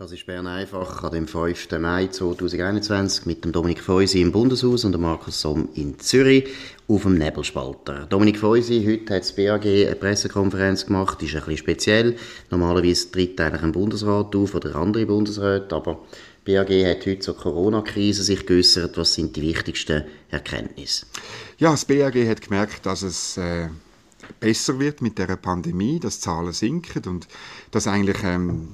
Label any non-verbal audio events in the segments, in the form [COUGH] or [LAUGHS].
Das ist Bern einfach dem 5. Mai 2021 mit dem Dominik Feusi im Bundeshaus und dem Markus Somm in Zürich auf dem Nebelspalter. Dominik Feusi, heute hat das BAG eine Pressekonferenz gemacht, ist ein bisschen speziell. Normalerweise tritt eigentlich ein Bundesrat auf oder andere Bundesräte, aber BAG hat heute zur Corona-Krise sich geäußert. Was sind die wichtigsten Erkenntnisse? Ja, das BAG hat gemerkt, dass es äh, besser wird mit der Pandemie, dass Zahlen sinken und dass eigentlich ähm,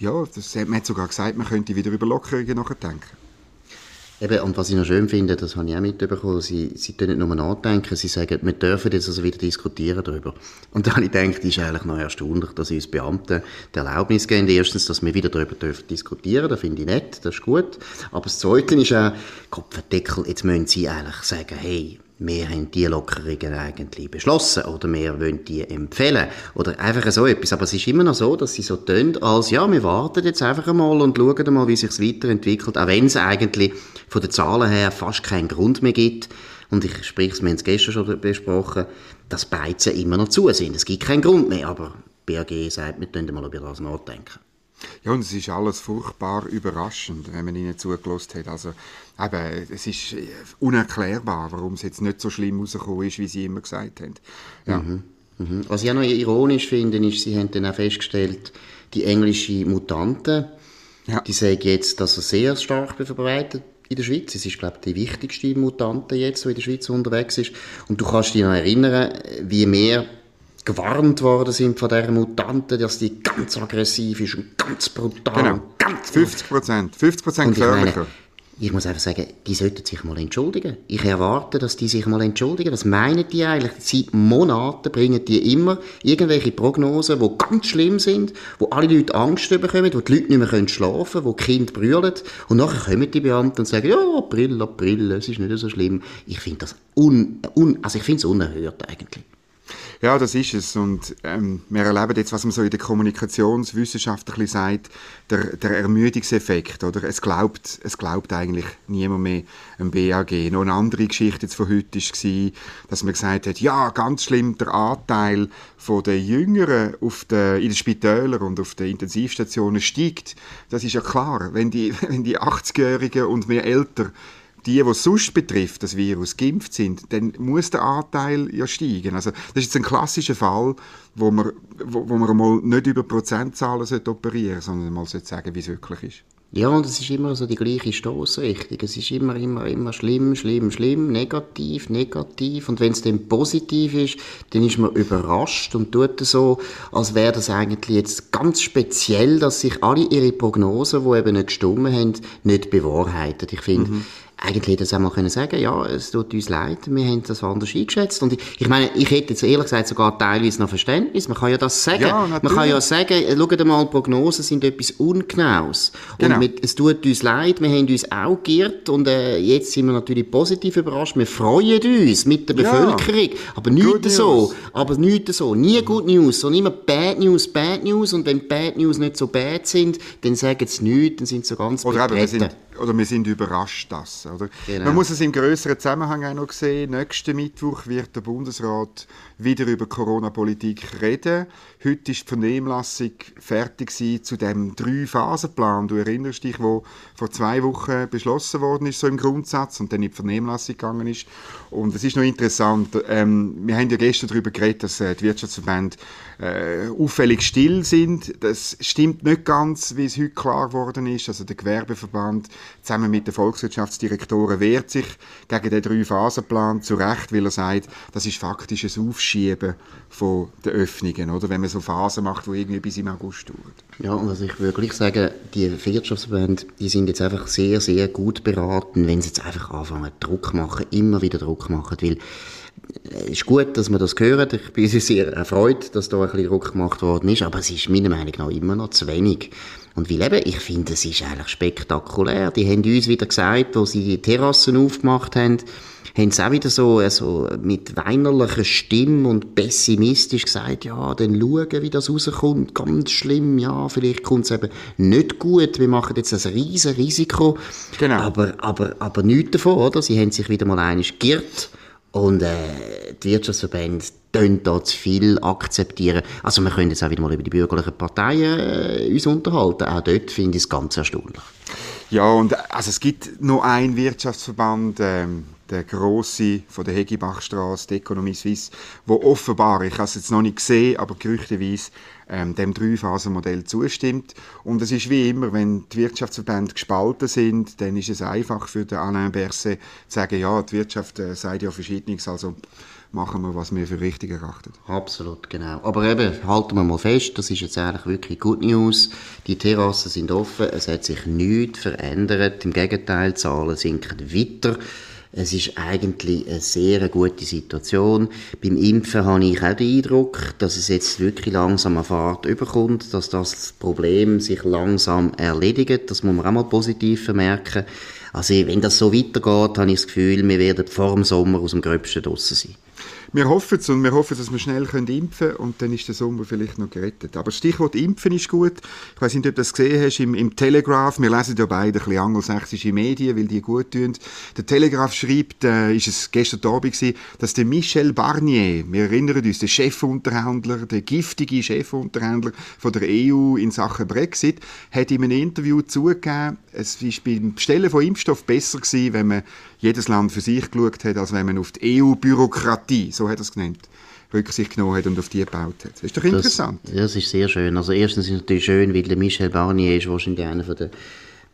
ja, das, man hat sogar gesagt, man könnte wieder über Lockerungen nachdenken. Eben, und was ich noch schön finde, das habe ich auch mitbekommen, sie, sie tun nicht nur nachdenken, sie sagen, wir dürfen jetzt also wieder diskutieren darüber. Und da habe ich gedacht, ist eigentlich noch erstaunlich, dass uns Beamten die Erlaubnis geben, erstens, dass wir wieder darüber dürfen diskutieren, das finde ich nett, das ist gut. Aber das Zweite ist auch, Kopfendeckel, jetzt müssen sie eigentlich sagen, hey, wir haben die Lockerungen eigentlich beschlossen oder wir wollen die empfehlen oder einfach so etwas. Aber es ist immer noch so, dass sie so tun, als ja, wir warten jetzt einfach einmal und schauen mal, wie sich weiterentwickelt, auch wenn es eigentlich von den Zahlen her fast keinen Grund mehr gibt. Und ich spreche es, wir haben es gestern schon besprochen, dass Beizen immer noch zu sind. Es gibt keinen Grund mehr, aber BAG sagt, wir können mal über das nachdenken. Ja, und es ist alles furchtbar überraschend, wenn man ihnen zugelassen hat. Also, eben, es ist unerklärbar, warum es jetzt nicht so schlimm rausgekommen ist, wie sie immer gesagt haben. Ja. Mhm. Mhm. Was ich auch noch ironisch finde, ist, sie haben dann auch festgestellt, die englische Mutante, ja. die sagen jetzt, dass er sehr stark verbreitet in der Schweiz. Es ist, glaube ich, die wichtigste Mutante jetzt, die in der Schweiz unterwegs ist. Und du kannst dich noch erinnern, wie wir gewarnt worden sind von dieser Mutante, dass die ganz aggressiv ist und ganz brutal. Genau. Ganz 50 Prozent. 50 Prozent gefährlicher. Ich muss einfach sagen, die sollten sich mal entschuldigen. Ich erwarte, dass die sich mal entschuldigen. Was meinen die eigentlich? Seit Monaten bringen die immer irgendwelche Prognosen, die ganz schlimm sind, wo alle Leute Angst bekommen, wo die Leute nicht mehr schlafen können, wo die Kinder brüllen. Und nachher kommen die Beamten und sagen, ja, April, April, es ist nicht so schlimm. Ich finde das un, un, also ich finde es unerhört eigentlich. Ja, das ist es. Und ähm, wir erleben jetzt, was man so in der Kommunikationswissenschaft ein bisschen sagt, der, der Ermüdungseffekt. Oder? Es, glaubt, es glaubt eigentlich niemand mehr am BAG. Noch eine andere Geschichte jetzt von heute war, dass man gesagt hat, ja, ganz schlimm, der Anteil von den Jüngeren auf den, in den Spitälern und auf den Intensivstationen steigt. Das ist ja klar. Wenn die, [LAUGHS] wenn die 80-Jährigen und mehr älter die, die sonst betrifft, das Virus, geimpft sind, dann muss der Anteil ja steigen. Also das ist jetzt ein klassischer Fall, wo man, wo, wo man mal nicht über Prozentzahlen operieren sollte, sondern mal sagen, wie es wirklich ist. Ja, und es ist immer so die gleiche Stoßrichtung. Es ist immer, immer, immer schlimm, schlimm, schlimm, negativ, negativ. Und wenn es dann positiv ist, dann ist man überrascht und tut so, als wäre das eigentlich jetzt ganz speziell, dass sich alle ihre Prognosen, die eben nicht gestimmt haben, nicht bewahrheiten. Ich finde, mhm eigentlich hätte es auch mal können sagen ja, es tut uns leid, wir haben das anders eingeschätzt. Und ich, ich meine, ich hätte jetzt ehrlich gesagt sogar teilweise noch Verständnis. Man kann ja das sagen. Ja, man kann ja sagen, äh, schaut mal, Prognosen sind etwas Ungenaues. Genau. Und mit, es tut uns leid, wir haben uns auch geirrt und äh, jetzt sind wir natürlich positiv überrascht. Wir freuen uns mit der Bevölkerung. Ja. Aber nicht so. Aber nicht so. Nie Good News, sondern immer Bad News, Bad News. Und wenn Bad News nicht so bad sind, dann sagen sie nichts, dann sind sie so ganz Oder sind, oder wir sind überrascht, das. Oder? Genau. Man muss es im größeren Zusammenhang auch noch sehen. Nächsten Mittwoch wird der Bundesrat wieder über Corona-Politik reden. Heute ist die Vernehmlassung fertig zu dem Drei-Phasen-Plan. Du erinnerst dich, wo vor zwei Wochen beschlossen worden ist, so im Grundsatz, und dann in die Vernehmlassung gegangen ist. Und es ist noch interessant, ähm, wir haben ja gestern darüber geredet, dass äh, die Wirtschaftsverbände äh, auffällig still sind. Das stimmt nicht ganz, wie es heute klar geworden ist. Also der Gewerbeverband zusammen mit den Volkswirtschaftsdirektoren wehrt sich gegen den Drei-Phasen-Plan zu Recht, weil er sagt, das ist faktisch ein Aufschieben von den Öffnungen, oder? wenn man so Phasen macht, die irgendwie bis im August dauern. Ja, und ich wirklich sagen, die Wirtschaftsverbände, die sind jetzt einfach sehr, sehr gut beraten, wenn sie jetzt einfach anfangen, Druck machen, immer wieder Druck machen, weil ist gut, dass man das hört. Ich bin sehr erfreut, dass da ein bisschen Druck gemacht worden ist, aber es ist meiner Meinung nach immer noch zu wenig. Und weil eben, ich finde, es ist eigentlich spektakulär. Die haben uns wieder gesagt, wo sie die Terrassen aufgemacht haben, haben sie auch wieder so also mit weinerlicher Stimme und pessimistisch gesagt, ja, dann schauen, wie das rauskommt, ganz schlimm, ja, vielleicht kommt es eben nicht gut, wir machen jetzt ein riesen Risiko, genau. aber, aber, aber nichts davon, oder? Sie haben sich wieder mal einig geirrt Und äh, die Wirtschaftsverbände können da zu viel akzeptieren. Also wir können jetzt auch wieder mal über die bürgerlichen Parteien äh, uns unterhalten. Auch dort finde ich es ganz erstaunlich. Ja, und also es gibt noch einen Wirtschaftsverband, ähm, der große von der Hegebachstraße, die Economie Suisse, wo offenbar, ich habe es jetzt noch nicht gesehen, aber gerüchteweise ähm, dem Dreiphasenmodell zustimmt. Und es ist wie immer, wenn die Wirtschaftsverbände gespalten sind, dann ist es einfach für den Alain Berset zu sagen, ja, die Wirtschaft äh, sagt ja Verschiedenes, also machen wir, was wir für richtig erachten. Absolut, genau. Aber eben, halten wir mal fest, das ist jetzt eigentlich wirklich Good News. Die Terrassen sind offen, es hat sich nichts verändert. Im Gegenteil, die Zahlen sinken weiter. Es ist eigentlich eine sehr gute Situation. Beim Impfen habe ich auch den Eindruck, dass es jetzt wirklich langsam an Fahrt überkommt, dass das Problem sich langsam erledigt. Das muss man auch mal positiv vermerken. Also wenn das so weitergeht, habe ich das Gefühl, wir werden vor dem Sommer aus dem Gröbsten draussen sein. Wir hoffen es und wir hoffen, dass wir schnell können impfen können und dann ist der Sommer vielleicht noch gerettet. Aber Stichwort Impfen ist gut. Ich weiß nicht, ob du das gesehen hast im, im Telegraph. Wir lesen ja beide ein bisschen angelsächsische Medien, weil die gut tun. Der Telegraph schreibt, äh, ist es gestern Abend gewesen, dass der Michel Barnier, wir erinnern uns, der Chefunterhändler, der giftige Chefunterhändler von der EU in Sachen Brexit, hat in einem Interview zugegeben, es war beim Bestellen von Impfstoff besser gewesen, wenn man jedes Land für sich geschaut hat, als wenn man auf die EU-Bürokratie, so hat er es genannt, Rücksicht genommen hat und auf die gebaut hat. Das ist doch interessant. Das, das ist sehr schön. Also erstens ist es natürlich schön, weil der Michel Barnier ist wahrscheinlich einer von der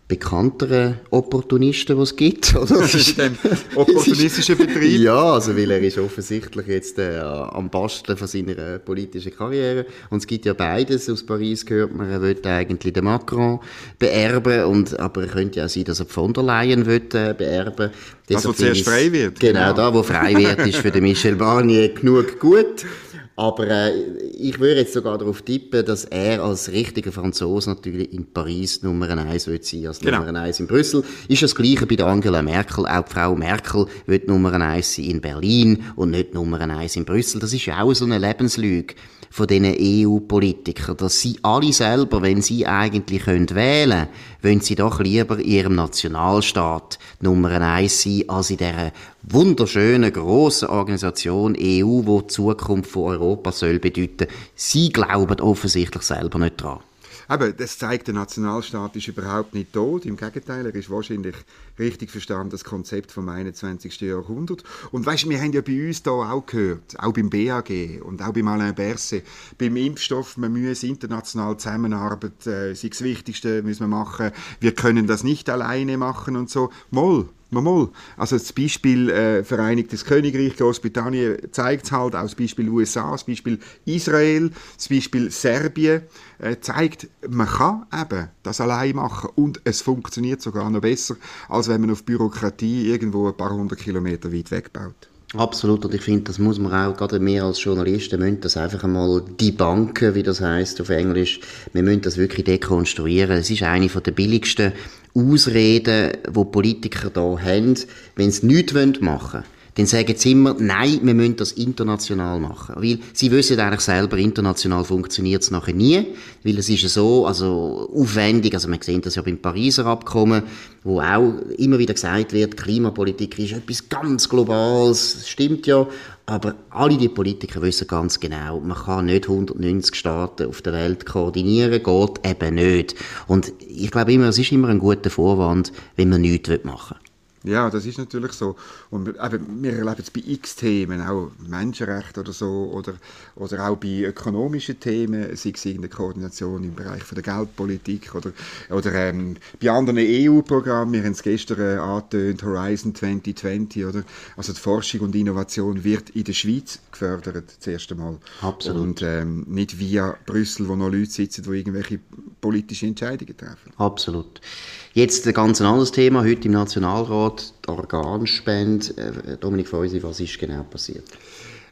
bekannteren Opportunisten, die es gibt. Oder? [LAUGHS] Das ist ein opportunistischer [LAUGHS] Betrieb. ja, also weil er ist offensichtlich jetzt äh, am Basteln von seiner äh, politischen Karriere. Und es gibt ja beides. Aus Paris gehört man, er will eigentlich den Macron beerben. Und, aber es könnte ja auch sein, dass er von der Leyen will, äh, beerben Das, wo zuerst frei wird. Genau, genau, da, wo frei wird, ist für den Michel Barnier genug gut. [LAUGHS] Aber äh, ich würde jetzt sogar darauf tippen, dass er als richtiger Franzose natürlich in Paris Nummer eins wird sein als genau. Nummer eins in Brüssel. Ist das Gleiche bei der Angela Merkel. Auch Frau Merkel wird Nummer eins sein in Berlin und nicht Nummer eins in Brüssel. Das ist ja auch so eine Lebenslüge von diesen EU-Politikern, dass sie alle selber, wenn sie eigentlich können wählen können, wollen sie doch lieber in ihrem Nationalstaat Nummer eins sein, als in dieser wunderschönen, grossen Organisation EU, die die Zukunft von Europa soll bedeuten. Sie glauben offensichtlich selber nicht dran. Aber das zeigt, der Nationalstaat ist überhaupt nicht tot. Im Gegenteil, er ist wahrscheinlich richtig verstanden das Konzept vom 21. Jahrhundert. Und weißt, wir haben ja bei uns da auch gehört, auch beim BAG und auch beim Alain Berset, beim Impfstoff, man müsse international zusammenarbeiten, äh, das Wichtigste müssen wir machen. Wir können das nicht alleine machen und so. Moll, Mal, Also das Beispiel äh, Vereinigtes Königreich, Großbritannien zeigt es halt, auch das Beispiel USA, das Beispiel Israel, das Beispiel Serbien äh, zeigt, man kann eben das allein machen und es funktioniert sogar noch besser, als wenn man auf Bürokratie irgendwo ein paar hundert Kilometer weit weg baut. Absolut, und ich finde, das muss man auch, gerade wir als Journalisten müssen das einfach einmal die Banken, wie das heißt auf Englisch, wir müssen das wirklich dekonstruieren. Es ist eine der billigsten Ausreden, die Politiker da haben, wenn sie nichts machen wollen dann sagen sie immer, nein, wir müssen das international machen. Weil sie wissen eigentlich selber, international funktioniert es nachher nie, weil es ist ja so, also aufwendig, also man sieht das ja beim Pariser Abkommen, wo auch immer wieder gesagt wird, Klimapolitik ist etwas ganz Globales, das stimmt ja, aber alle die Politiker wissen ganz genau, man kann nicht 190 Staaten auf der Welt koordinieren, geht eben nicht. Und ich glaube immer, es ist immer ein guter Vorwand, wenn man nichts machen will. Ja, das ist natürlich so. Und eben, wir erleben es bei x Themen, auch Menschenrechte oder so, oder, oder auch bei ökonomischen Themen, sei es in der Koordination im Bereich von der Geldpolitik oder, oder ähm, bei anderen EU-Programmen, wir haben es gestern äh, angetönt, Horizon 2020, oder? Also die Forschung und Innovation wird in der Schweiz gefördert, das erste Mal. Absolut. Und ähm, nicht via Brüssel, wo noch Leute sitzen, die irgendwelche politische Entscheidungen treffen. Absolut. Jetzt ein ganz anderes Thema, heute im Nationalrat, die Organspende. Äh, Dominik Feusi, was ist genau passiert?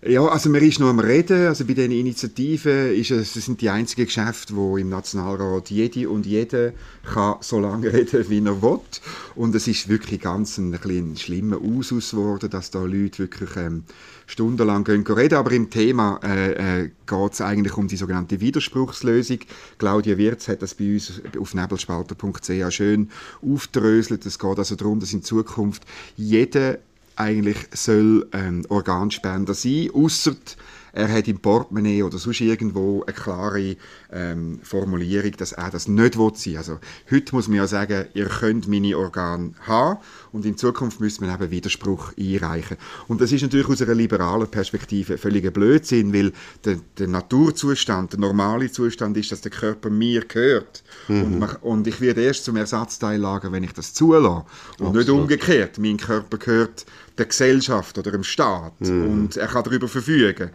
Ja, also man ist noch am Reden. Also bei diesen Initiativen ist es, sind die einzigen Geschäfte, wo im Nationalrat jede und jede kann so lange [LAUGHS] reden, wie er will. Und es ist wirklich ganz ein, ein schlimmer Usus geworden, dass da Leute wirklich ähm, stundenlang gehen reden. Aber im Thema äh, äh, geht es eigentlich um die sogenannte Widerspruchslösung. Claudia Wirz hat das bei uns auf nebelspalter.ch schön aufdröselt. Es geht also darum, dass in Zukunft jeder eigentlich soll ähm, Organspender sein, außer er hat im Portemonnaie oder sonst irgendwo eine klare ähm, Formulierung, dass er das nicht will sein. Also heute muss man ja sagen, ihr könnt meine Organe haben und in Zukunft müssen wir eben Widerspruch einreichen. Und das ist natürlich aus einer liberalen Perspektive völliger Blödsinn, weil der, der, Naturzustand, der normale Zustand ist, dass der Körper mir gehört. Mhm. Und, man, und, ich werde erst zum Ersatzteil lagern, wenn ich das zulasse. Und Absolut. nicht umgekehrt. Mein Körper gehört der Gesellschaft oder dem Staat mhm. und er kann darüber verfügen.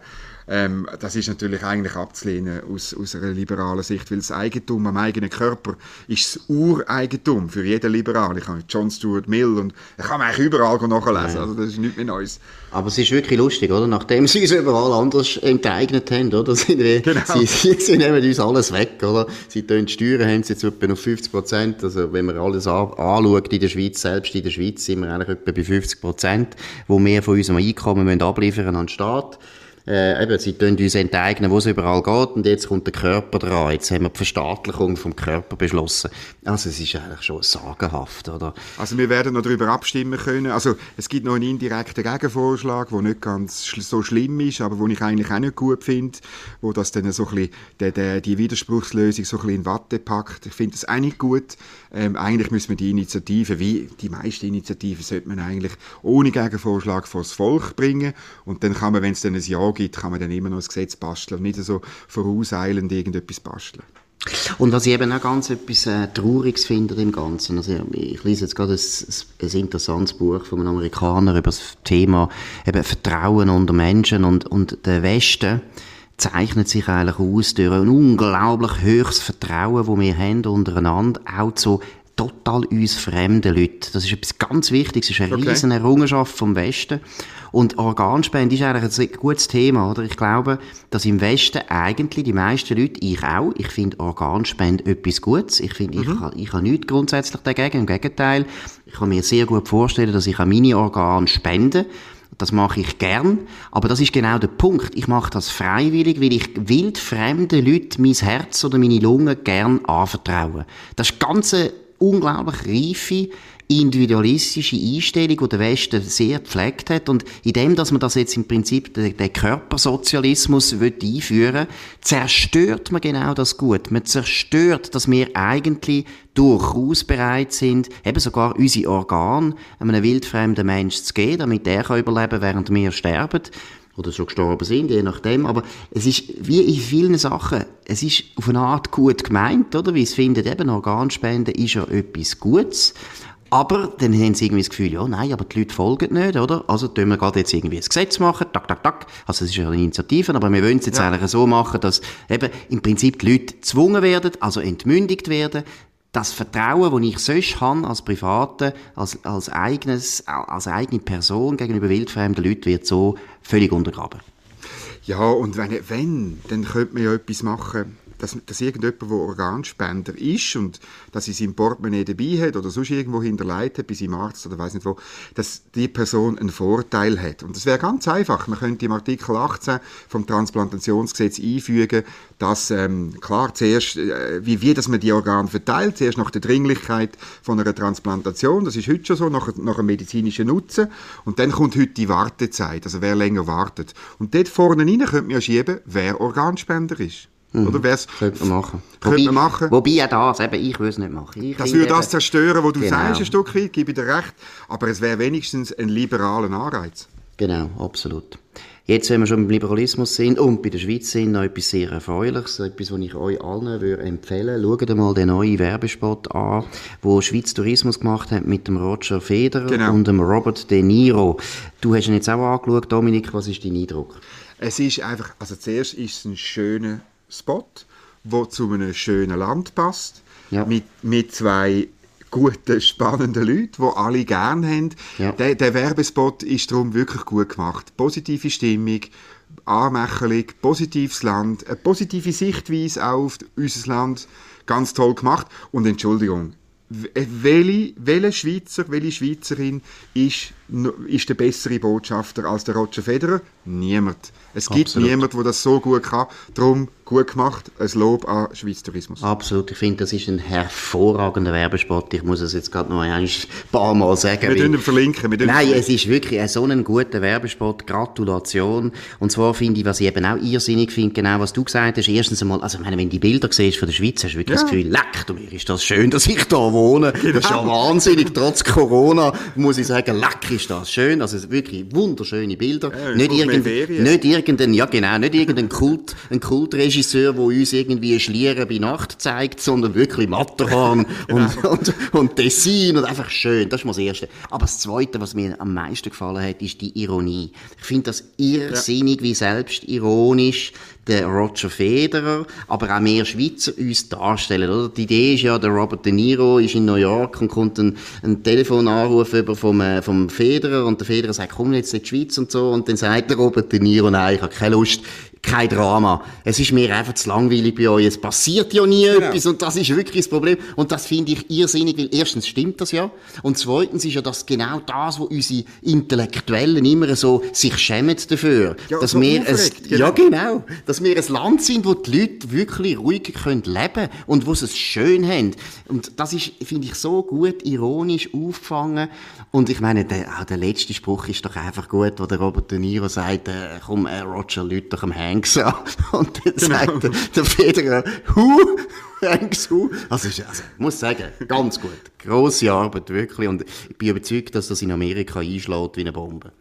Ähm, das ist natürlich eigentlich abzulehnen aus, aus einer liberalen Sicht, weil das Eigentum am eigenen Körper ist das Ureigentum für jeden Liberal. Ich habe John Stuart Mill und ich kann eigentlich überall nachlesen, ja. also das ist nichts mehr Neues. Aber es ist wirklich lustig, oder? Nachdem [LAUGHS] sie es überall anders enteignet haben, oder? [LAUGHS] Sind wir, genau. sie, sie, sie, nehmen uns alles weg, oder? Sie tun die Steuern, haben sie jetzt etwa auf 50 Prozent. Also, wenn man alles anschaut in der Schweiz, selbst in der Schweiz sind wir eigentlich etwa bei 50 Prozent, wo wir von unserem Einkommen müssen abliefern an den Staat äh, eben, sie tun uns enteignen, wo es überall geht, und jetzt kommt der Körper dran. Jetzt haben wir die Verstaatlichung vom Körper beschlossen. Also es ist eigentlich schon sagenhaft, oder? Also wir werden noch darüber abstimmen können. Also es gibt noch einen indirekten Gegenvorschlag, der nicht ganz so schlimm ist, aber wo ich eigentlich auch nicht gut finde, wo das dann so ein bisschen, die, die, Widerspruchslösung so ein bisschen in Watte packt. Ich finde das auch nicht gut. Ähm, eigentlich müssen wir die Initiative, wie die meisten Initiativen, sollte man eigentlich ohne Gegenvorschlag vor das Volk bringen und dann kann man, wenn es dann ein Gibt, kann man dann immer noch ein Gesetz basteln und nicht so vorauseilend irgendetwas basteln. Und was ich eben auch ganz etwas äh, Trauriges finde im Ganzen, also ich lese jetzt gerade ein, ein, interessantes Buch von einem Amerikaner über das Thema eben Vertrauen unter Menschen und, und der Westen zeichnet sich eigentlich aus durch ein unglaublich höchstes Vertrauen, das wir haben untereinander, auch zu total uns fremden Leuten. Das ist etwas ganz Wichtiges, das ist eine okay. riesen Errungenschaft vom Westen. Und Organspende ist eigentlich ein gutes Thema, oder? Ich glaube, dass im Westen eigentlich die meisten Leute, ich auch, ich finde Organspende etwas Gutes. Ich finde, mhm. ich, habe, ich habe nichts grundsätzlich dagegen. Im Gegenteil, ich kann mir sehr gut vorstellen, dass ich an meine Organe spende. Das mache ich gern, aber das ist genau der Punkt. Ich mache das freiwillig, weil ich wildfremden Leuten mein Herz oder meine Lungen gern anvertraue. Das ist ganz unglaublich reife, individualistische Einstellung, die der Westen sehr gepflegt hat. Und in dem, dass man das jetzt im Prinzip den, den Körpersozialismus einführen will, zerstört man genau das Gut. Man zerstört, dass wir eigentlich durchaus bereit sind, eben sogar unsere Organe einem wildfremden Menschen zu geben, damit er kann überleben während wir sterben oder schon gestorben sind, je nachdem. Aber es ist wie in vielen Sachen, es ist auf eine Art gut gemeint, oder? Wie es findet, eben Organspende ist ja etwas Gutes. Aber dann haben sie irgendwie das Gefühl, ja, nein, aber die Leute folgen nicht, oder? Also tun wir gerade jetzt irgendwie ein Gesetz machen, tak, tak, tak. Also es ist ja eine Initiative, aber wir wollen es jetzt ja. eigentlich so machen, dass eben im Prinzip die Leute gezwungen werden, also entmündigt werden, das Vertrauen, das ich sonst habe, als Private, als, als, eigenes, als eigene Person gegenüber wildfremden Leuten, wird so völlig untergraben. Ja, und wenn, wenn, dann könnte man ja etwas machen, dass, dass irgendjemand, der Organspender ist und dass sie sein Portemonnaie dabei hat oder sonst irgendwo hinterlegt hat, bei seinem Arzt oder weiß nicht wo, dass die Person einen Vorteil hat. Und das wäre ganz einfach. Man könnte im Artikel 18 vom Transplantationsgesetz einfügen, dass, ähm, klar, zuerst, äh, wie, wie dass man die Organe verteilt, zuerst nach der Dringlichkeit von einer Transplantation, das ist heute schon so, nach, nach einem medizinischen Nutzen, und dann kommt heute die Wartezeit, also wer länger wartet. Und dort vorne rein könnte man schieben, wer Organspender ist. Mhm. Oder wär's, könnte man machen. Könnte wobei, man machen. Wobei auch das, eben, ich würde es nicht machen. Ich das würde das zerstören, was du genau. sagst, ein Stück weit, gebe ich dir recht. Aber es wäre wenigstens ein liberaler Anreiz. Genau, absolut. Jetzt, wenn wir schon beim Liberalismus sind und bei der Schweiz sind, noch etwas sehr Erfreuliches, etwas, was ich euch allen würde empfehlen würde. Schaut mal den neuen Werbespot an, wo Schweiz Tourismus gemacht hat mit dem Roger Federer genau. und dem Robert De Niro. Du hast ihn jetzt auch angeschaut, Dominik, was ist dein Eindruck? Es ist einfach, also zuerst ist es ein schöner Spot, der zu einem schönen Land passt, ja. mit, mit zwei guten, spannenden Leuten, die alle gerne haben. Ja. Der, der Werbespot ist darum wirklich gut gemacht. Positive Stimmung, Anmächerung, positives Land, eine positive Sichtweise auf unser Land, ganz toll gemacht. Und Entschuldigung, welche, welche Schweizer, welche Schweizerin ist, ist der bessere Botschafter als der Roger Federer? Niemand. Es gibt Absolut. niemanden, der das so gut kann. Darum gut gemacht. Ein Lob an Schweiz Tourismus. Absolut. Ich finde, das ist ein hervorragender Werbespot. Ich muss es jetzt gerade noch ein paar Mal sagen. Wir dürfen verlinken. Wir Nein, es ist wirklich so ein guter Werbespot. Gratulation. Und zwar finde ich, was ich eben auch irrsinnig finde, genau was du gesagt hast. Erstens einmal, also ich meine, wenn du die Bilder siehst von der Schweiz, hast du wirklich ja. das Gefühl, leck, du mir ist das schön, dass ich da wohne. Genau. Das ist ja wahnsinnig. Trotz Corona muss ich sagen, leck ist das schön. Also wirklich wunderschöne Bilder. Ja, nicht, irgend, nicht irgendein, ja genau, nicht irgendein Kult, ein Kultregisseur, der uns irgendwie Schlieren bei Nacht zeigt, sondern wirklich Matterhorn [LAUGHS] genau. und, und, und Tessin und einfach schön. Das ist mal das Erste. Aber das Zweite, was mir am meisten gefallen hat, ist die Ironie. Ich finde das irrsinnig, ja. wie selbstironisch der Roger Federer, aber auch mehr Schweizer uns darstellen, oder? Die Idee ist ja, der Robert De Niro ist in New York und kommt ein, Telefonanruf über vom, äh, vom Federer und der Federer sagt, komm jetzt in die Schweiz und so und dann sagt der Robert De Niro, nein, ich habe keine Lust, kein Drama. Es ist mir einfach zu langweilig bei euch. Es passiert ja nie genau. etwas und das ist wirklich das Problem. Und das finde ich irrsinnig, weil erstens stimmt das ja und zweitens ist ja das genau das, wo unsere Intellektuellen immer so sich schämen dafür, ja, dass so wir es, genau. ja genau, dass wir ein Land sind, wo die Leute wirklich ruhig können leben und wo sie es schön haben. Und das ist, finde ich, so gut ironisch aufgefangen. Und ich meine, der, auch der letzte Spruch ist doch einfach gut, wo der Robert De Niro sagt, äh, komm, äh, Roger, Leute doch am Hanks an. [LAUGHS] Und dann genau. sagt der, der Federer, hu, Hanks, hu. Also, also, ich muss sagen, ganz gut. Grosse Arbeit, wirklich. Und ich bin überzeugt, dass das in Amerika einschlägt wie eine Bombe.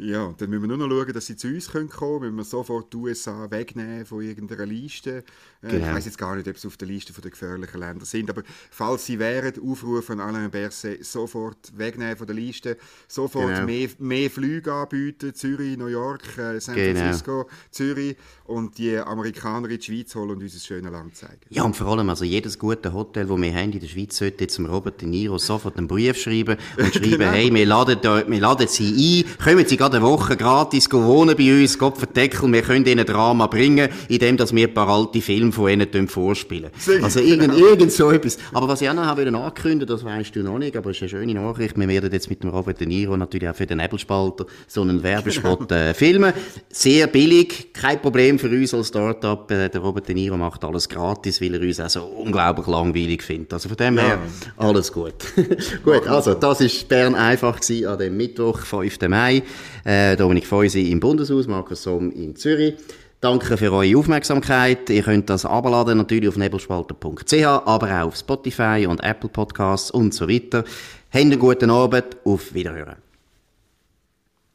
Ja, dann müssen wir nur noch schauen, dass sie zu uns kommen können. Müssen wir sofort die USA wegnehmen von irgendeiner Liste. Äh, genau. Ich weiß jetzt gar nicht, ob sie auf der Liste der gefährlichen Länder sind, aber falls sie wären, Aufruf an Alain Berset, sofort wegnehmen von der Liste, sofort genau. mehr, mehr Flüge anbieten, Zürich, New York, äh, San genau. Francisco, Zürich und die Amerikaner in die Schweiz holen und uns ein schönes Land zeigen. Ja, und vor allem, also jedes gute Hotel, das wir haben in der Schweiz, sollte jetzt Robert De Niro sofort einen Brief schreiben und [LAUGHS] schreiben, genau. hey, wir laden, da, wir laden Sie ein, kommen Sie gerade eine Woche gratis wohnen bei uns, Gott verdeckel, wir können Ihnen Drama bringen, indem dass wir ein paar alte Filme von Ihnen vorspielen. Also irgend, irgend so etwas. Aber was ich auch noch habe ankündigen das weißt du noch nicht, aber es ist eine schöne Nachricht, wir werden jetzt mit dem Robert De Niro natürlich auch für den Nebelspalter so einen Werbespot äh, [LAUGHS] filmen. Sehr billig, kein Problem für uns als Startup. Äh, der Robert De Niro macht alles gratis, weil er uns auch so unglaublich langweilig findet. Also von dem her, alles gut. [LAUGHS] gut, also das ist Bern einfach an dem Mittwoch, 5. Mai. Äh, Dominik Feusi im Bundeshaus, Markus Somm in Zürich. Danke für eure Aufmerksamkeit. Ihr könnt das abladen natürlich auf nebelspalter.ch, aber auch auf Spotify und Apple Podcasts und so weiter. Habt einen guten Abend. Auf Wiederhören.